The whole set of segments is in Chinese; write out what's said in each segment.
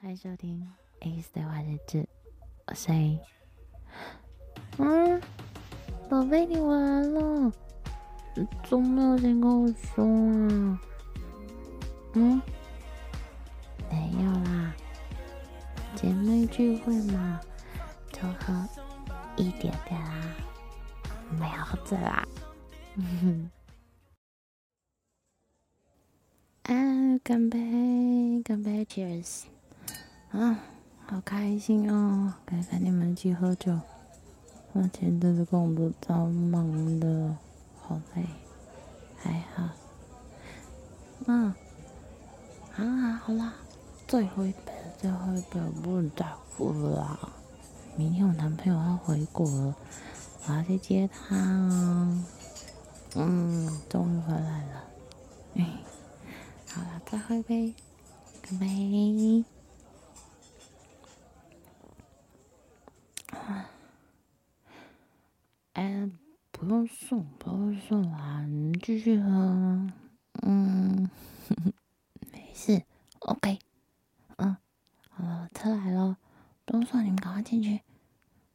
欢迎收听 ACE 对话日志，我是 A。嗯，宝贝，你完了，怎么没有先跟我说啊？嗯，没有啦，姐妹聚会嘛，就喝一点点啦，没有喝醉啦。嗯哼。啊，干杯，干杯，Cheers！啊，好开心哦，可以跟你们一起喝酒。我前阵子工作超忙的，好累，还好。嗯，好啦好啦，最后一杯，最后一杯，不能再喝了。明天我男朋友要回国了，我要去接他。嗯，终于回来了。哎，好了，再喝一杯，干杯。哎，不用送，不会送完，继续喝。嗯，没事，OK。嗯，好了，车来了，东送，你们赶快进去。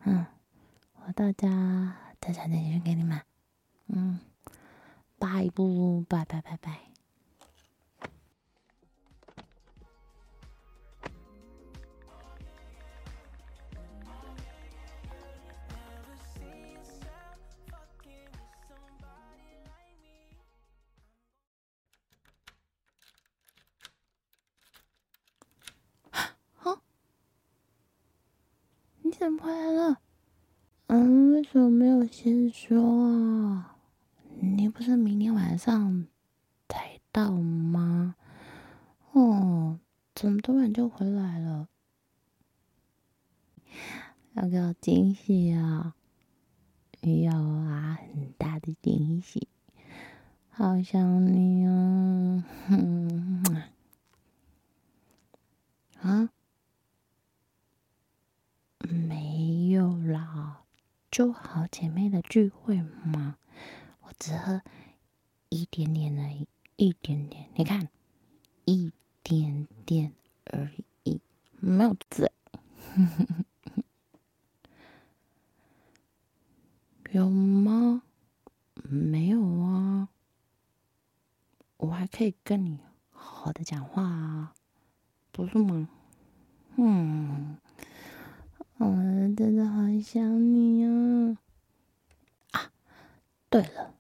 嗯，我到家再传简讯给你们。嗯，拜不，拜拜拜拜。怎么回来了？嗯，为什么没有先说啊？你不是明天晚上才到吗？哦，怎么突然就回来了？要给我惊喜啊！有啊，很大的惊喜，好想你哦！哼，啊？没有啦，就好姐妹的聚会嘛。我只喝一点点而已，一点点。你看，一点点而已，没有醉。有吗？没有啊。我还可以跟你好好的讲话啊，不是吗？嗯。我真的好想你啊！啊，对了，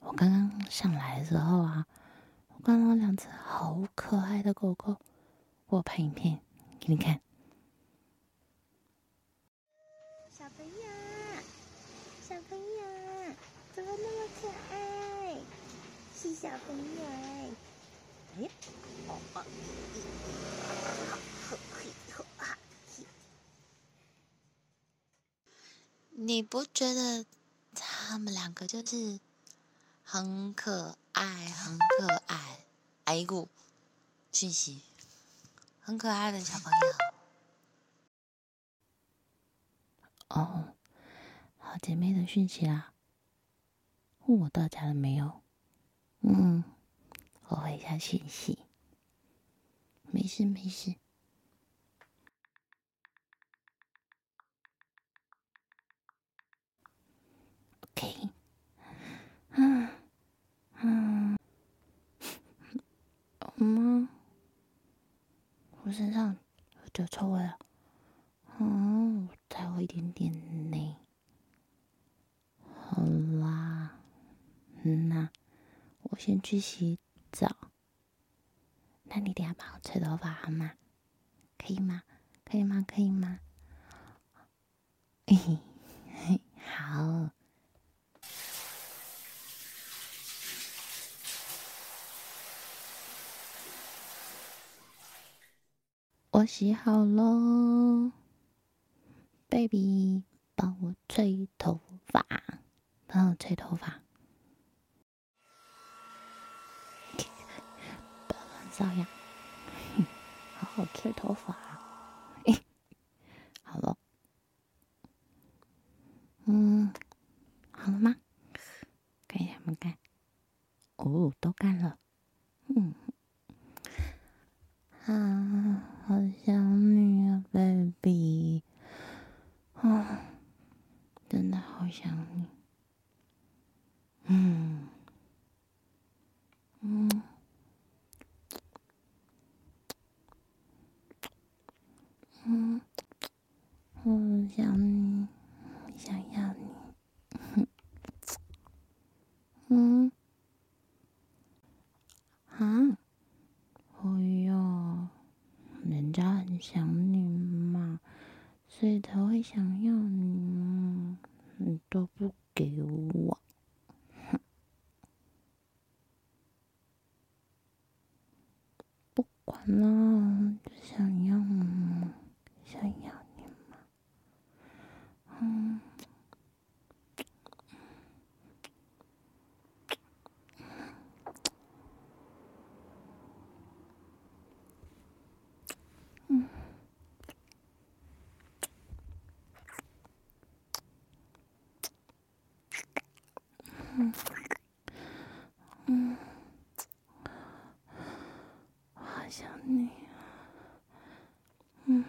我刚刚上来的时候啊，我看到两只好可爱的狗狗，我拍影片给你看。小朋友，小朋友，怎么那么可爱？是小朋友哎！哎，哦哦。你不觉得他们两个就是很可爱，很可爱？哎呦，讯息，很可爱的小朋友。哦，好姐妹的讯息啦。我到家了没有？嗯，我回一下讯息。没事没事。OK，嗯，嗯？我身上有脚臭味了，嗯，才有一点点呢。好啦，嗯那我先去洗澡。那你等下帮我吹头发好吗？可以吗？可以吗？可以吗？嘿嘿，好。我洗好喽，baby，帮我吹头发，帮我吹头发，不要乱搔痒，好好吹头发，好了，嗯，好了吗？看一下没干，哦，都干了，嗯。啊，好我想你，想要你。嗯？啊？哎哟，人家很想你嘛，所以才会想要你，你都不给我。不管了，就想要嘛，想要你嘛。嗯。嗯。嗯。嗯。想你，嗯，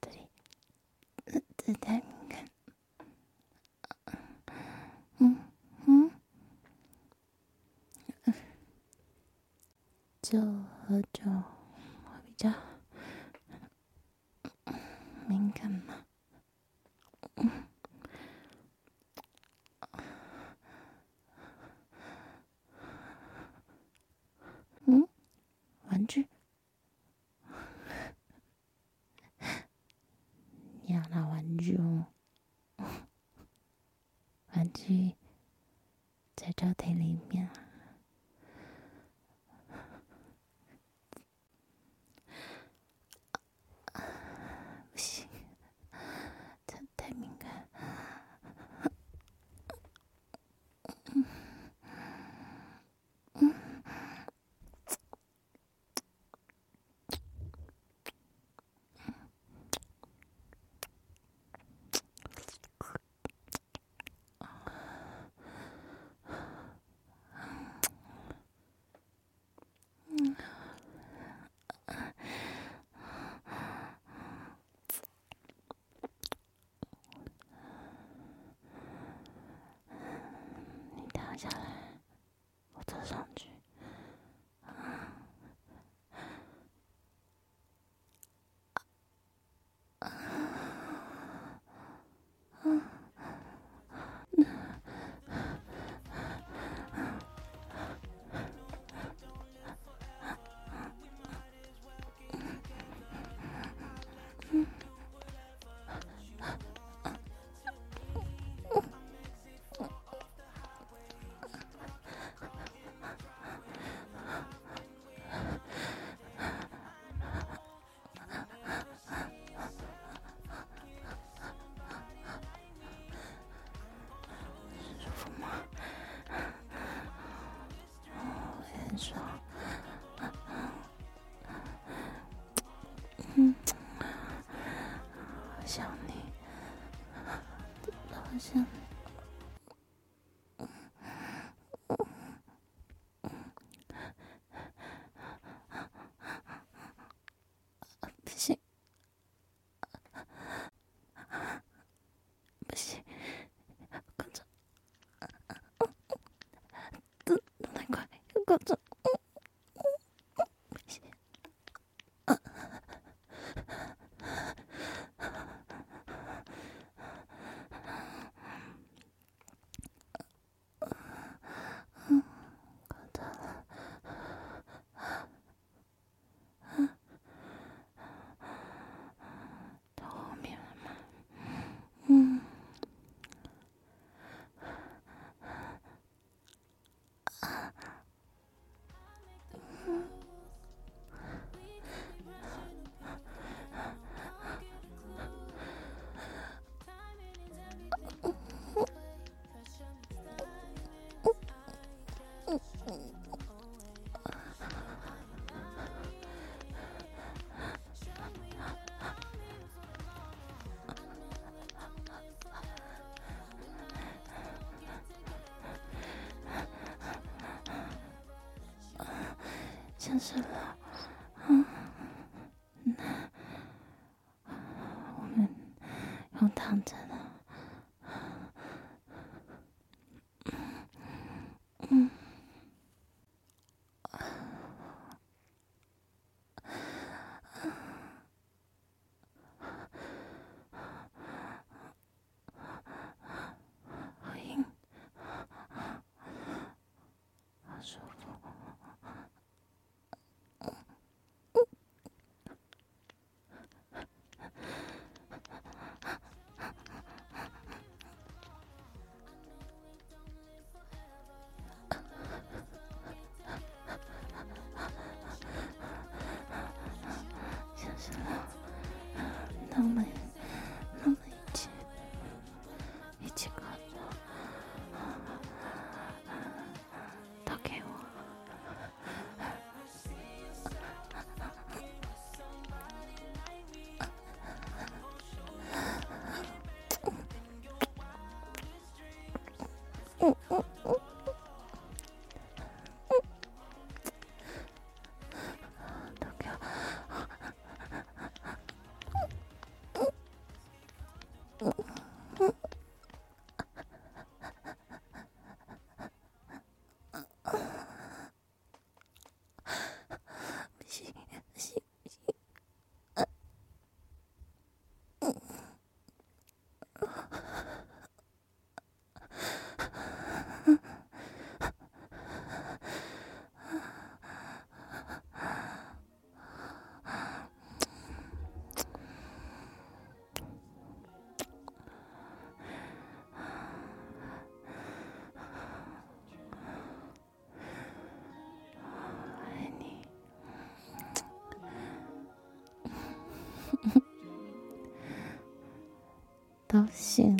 对，这太敏感，嗯。就喝酒会比较敏感嘛？嗯，玩具？你 要拿玩具哦？玩具在抽屉里面。下来，我 그, 嗯，那我们用躺着。高兴，